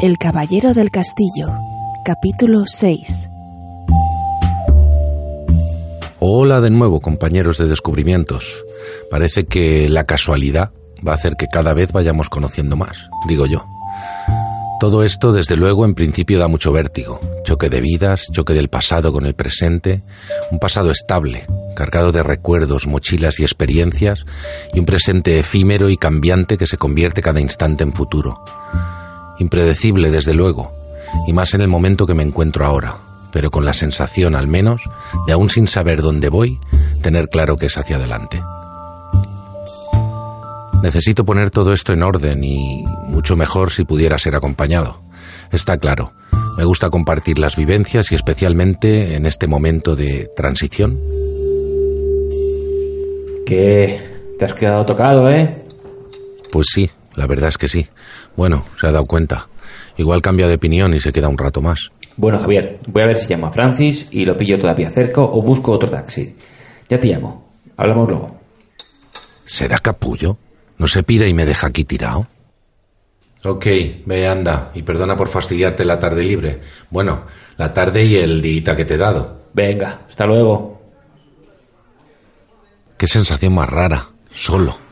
El Caballero del Castillo, capítulo 6. Hola de nuevo, compañeros de descubrimientos. Parece que la casualidad va a hacer que cada vez vayamos conociendo más, digo yo. Todo esto, desde luego, en principio da mucho vértigo. Choque de vidas, choque del pasado con el presente, un pasado estable, cargado de recuerdos, mochilas y experiencias, y un presente efímero y cambiante que se convierte cada instante en futuro. Impredecible, desde luego, y más en el momento que me encuentro ahora, pero con la sensación, al menos, de aún sin saber dónde voy, tener claro que es hacia adelante. Necesito poner todo esto en orden y mucho mejor si pudiera ser acompañado. Está claro, me gusta compartir las vivencias y especialmente en este momento de transición. ¿Qué? ¿Te has quedado tocado, eh? Pues sí, la verdad es que sí. Bueno, se ha dado cuenta. Igual cambia de opinión y se queda un rato más. Bueno, Javier, voy a ver si llamo a Francis y lo pillo todavía cerca o busco otro taxi. Ya te llamo. Hablamos luego. ¿Será capullo? ¿No se pira y me deja aquí tirado? Ok, ve, anda, y perdona por fastidiarte la tarde libre. Bueno, la tarde y el día que te he dado. Venga, hasta luego. Qué sensación más rara, solo.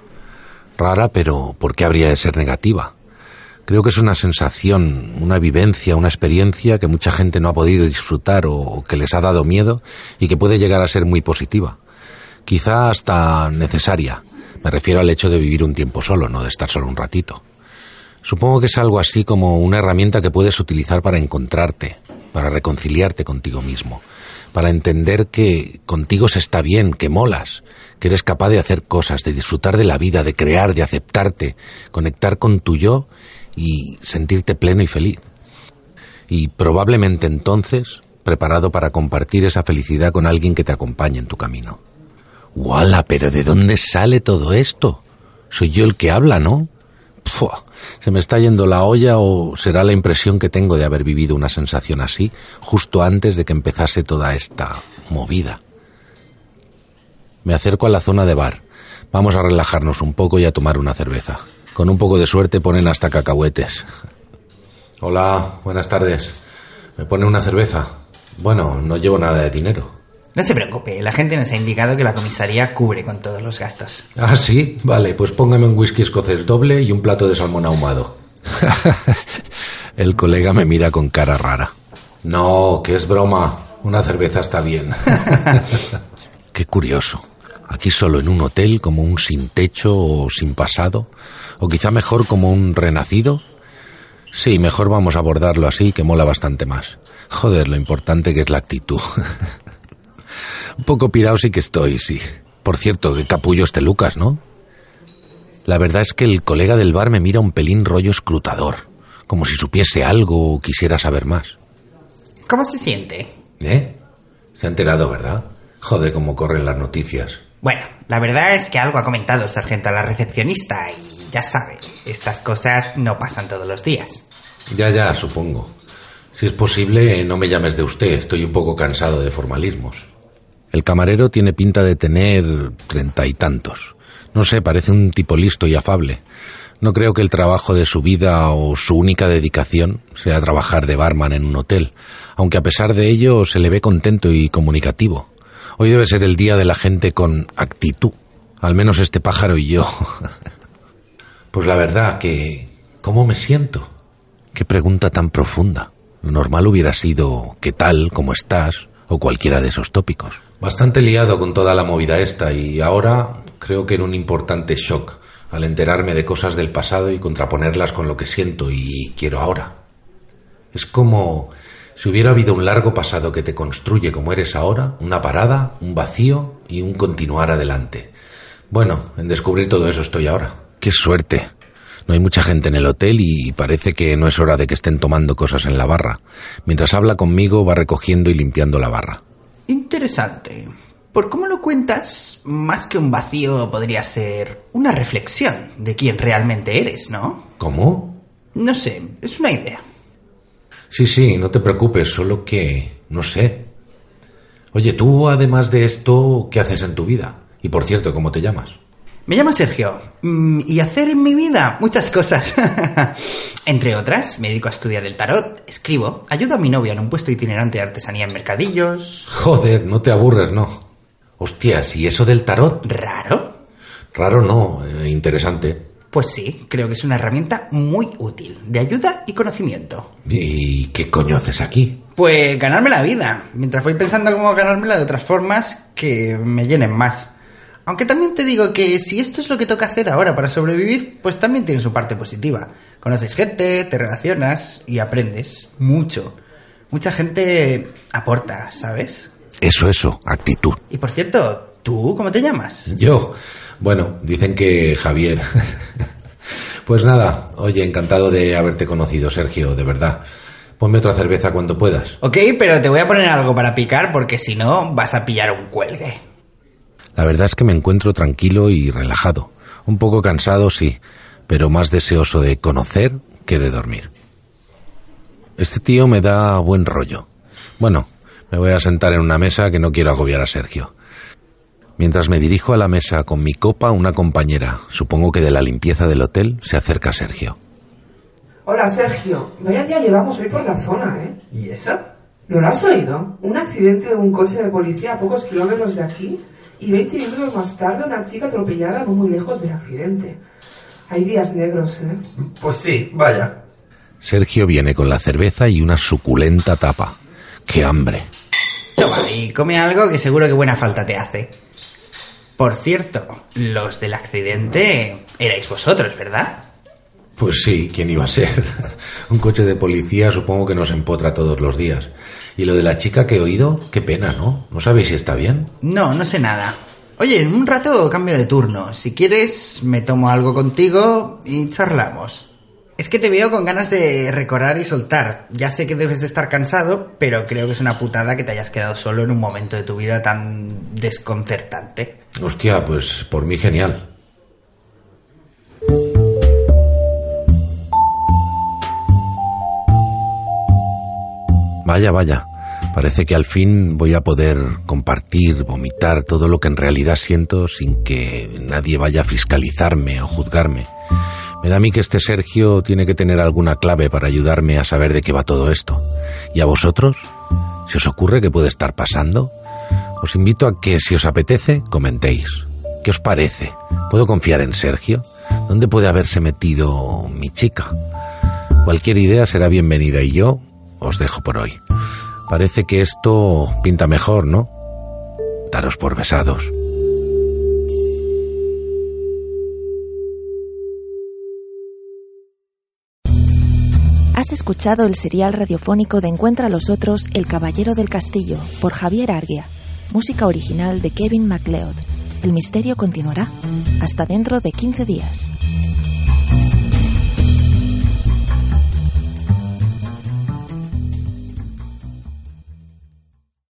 Rara, pero ¿por qué habría de ser negativa? Creo que es una sensación, una vivencia, una experiencia que mucha gente no ha podido disfrutar o que les ha dado miedo y que puede llegar a ser muy positiva. Quizá hasta necesaria. Me refiero al hecho de vivir un tiempo solo, no de estar solo un ratito. Supongo que es algo así como una herramienta que puedes utilizar para encontrarte, para reconciliarte contigo mismo, para entender que contigo se está bien, que molas, que eres capaz de hacer cosas, de disfrutar de la vida, de crear, de aceptarte, conectar con tu yo y sentirte pleno y feliz. Y probablemente entonces preparado para compartir esa felicidad con alguien que te acompañe en tu camino. ¡Wala! ¿Pero de dónde sale todo esto? Soy yo el que habla, ¿no? ¿Se me está yendo la olla o será la impresión que tengo de haber vivido una sensación así justo antes de que empezase toda esta movida? Me acerco a la zona de bar. Vamos a relajarnos un poco y a tomar una cerveza. Con un poco de suerte ponen hasta cacahuetes. Hola, buenas tardes. ¿Me pone una cerveza? Bueno, no llevo nada de dinero. No se preocupe, la gente nos ha indicado que la comisaría cubre con todos los gastos. Ah, sí, vale, pues póngame un whisky escocés doble y un plato de salmón ahumado. El colega me mira con cara rara. No, que es broma. Una cerveza está bien. Qué curioso. Aquí solo en un hotel como un sin techo o sin pasado. O quizá mejor como un renacido. Sí, mejor vamos a abordarlo así, que mola bastante más. Joder, lo importante que es la actitud. Un poco pirado sí que estoy, sí. Por cierto, qué capullo este Lucas, ¿no? La verdad es que el colega del bar me mira un pelín rollo escrutador, como si supiese algo o quisiera saber más. ¿Cómo se siente? ¿Eh? Se ha enterado, ¿verdad? Joder, cómo corren las noticias. Bueno, la verdad es que algo ha comentado el sargento a la recepcionista y ya sabe, estas cosas no pasan todos los días. Ya, ya, supongo. Si es posible, no me llames de usted, estoy un poco cansado de formalismos. El camarero tiene pinta de tener treinta y tantos. No sé, parece un tipo listo y afable. No creo que el trabajo de su vida o su única dedicación sea trabajar de barman en un hotel, aunque a pesar de ello se le ve contento y comunicativo. Hoy debe ser el día de la gente con actitud, al menos este pájaro y yo. pues la verdad que... ¿Cómo me siento? Qué pregunta tan profunda. Lo normal hubiera sido ¿qué tal? ¿Cómo estás? O cualquiera de esos tópicos. Bastante liado con toda la movida esta y ahora creo que en un importante shock al enterarme de cosas del pasado y contraponerlas con lo que siento y quiero ahora. Es como si hubiera habido un largo pasado que te construye como eres ahora, una parada, un vacío y un continuar adelante. Bueno, en descubrir todo eso estoy ahora. ¡Qué suerte! No hay mucha gente en el hotel y parece que no es hora de que estén tomando cosas en la barra. Mientras habla conmigo va recogiendo y limpiando la barra. Interesante. Por cómo lo cuentas, más que un vacío podría ser una reflexión de quién realmente eres, ¿no? ¿Cómo? No sé, es una idea. Sí, sí, no te preocupes, solo que... no sé. Oye, tú además de esto, ¿qué haces en tu vida? Y por cierto, ¿cómo te llamas? Me llamo Sergio mm, y hacer en mi vida muchas cosas. Entre otras, me dedico a estudiar el tarot, escribo, ayudo a mi novia en un puesto itinerante de artesanía en mercadillos. Joder, no te aburres, ¿no? Hostias, ¿y eso del tarot? ¿Raro? Raro no, eh, interesante. Pues sí, creo que es una herramienta muy útil, de ayuda y conocimiento. ¿Y qué coño haces aquí? Pues ganarme la vida, mientras voy pensando cómo ganármela de otras formas que me llenen más. Aunque también te digo que si esto es lo que toca hacer ahora para sobrevivir, pues también tiene su parte positiva. Conoces gente, te relacionas y aprendes mucho. Mucha gente aporta, ¿sabes? Eso, eso, actitud. Y por cierto, ¿tú cómo te llamas? Yo, bueno, dicen que Javier. pues nada, oye, encantado de haberte conocido, Sergio, de verdad. Ponme otra cerveza cuando puedas. Ok, pero te voy a poner algo para picar porque si no vas a pillar un cuelgue. La verdad es que me encuentro tranquilo y relajado. Un poco cansado, sí, pero más deseoso de conocer que de dormir. Este tío me da buen rollo. Bueno, me voy a sentar en una mesa que no quiero agobiar a Sergio. Mientras me dirijo a la mesa con mi copa, una compañera, supongo que de la limpieza del hotel, se acerca a Sergio. Hola Sergio, vaya día llevamos hoy por la zona, ¿eh? ¿Y eso? ¿No lo has oído? Un accidente de un coche de policía a pocos kilómetros de aquí y 20 minutos más tarde una chica atropellada no muy lejos del accidente. Hay días negros, ¿eh? Pues sí, vaya. Sergio viene con la cerveza y una suculenta tapa. ¡Qué hambre! Toma, y come algo que seguro que buena falta te hace. Por cierto, los del accidente erais vosotros, ¿verdad? Pues sí, ¿quién iba a ser? Un coche de policía supongo que nos empotra todos los días. Y lo de la chica que he oído, qué pena, ¿no? ¿No sabéis si está bien? No, no sé nada. Oye, en un rato cambio de turno. Si quieres, me tomo algo contigo y charlamos. Es que te veo con ganas de recordar y soltar. Ya sé que debes de estar cansado, pero creo que es una putada que te hayas quedado solo en un momento de tu vida tan desconcertante. Hostia, pues por mí genial. Vaya, vaya. Parece que al fin voy a poder compartir, vomitar todo lo que en realidad siento sin que nadie vaya a fiscalizarme o juzgarme. Me da a mí que este Sergio tiene que tener alguna clave para ayudarme a saber de qué va todo esto. ¿Y a vosotros? ¿Se os ocurre qué puede estar pasando? Os invito a que, si os apetece, comentéis. ¿Qué os parece? ¿Puedo confiar en Sergio? ¿Dónde puede haberse metido mi chica? Cualquier idea será bienvenida y yo os dejo por hoy. Parece que esto pinta mejor, ¿no? Daros por besados. Has escuchado el serial radiofónico de Encuentra a los otros El Caballero del Castillo por Javier Arguia, música original de Kevin MacLeod. El misterio continuará hasta dentro de 15 días.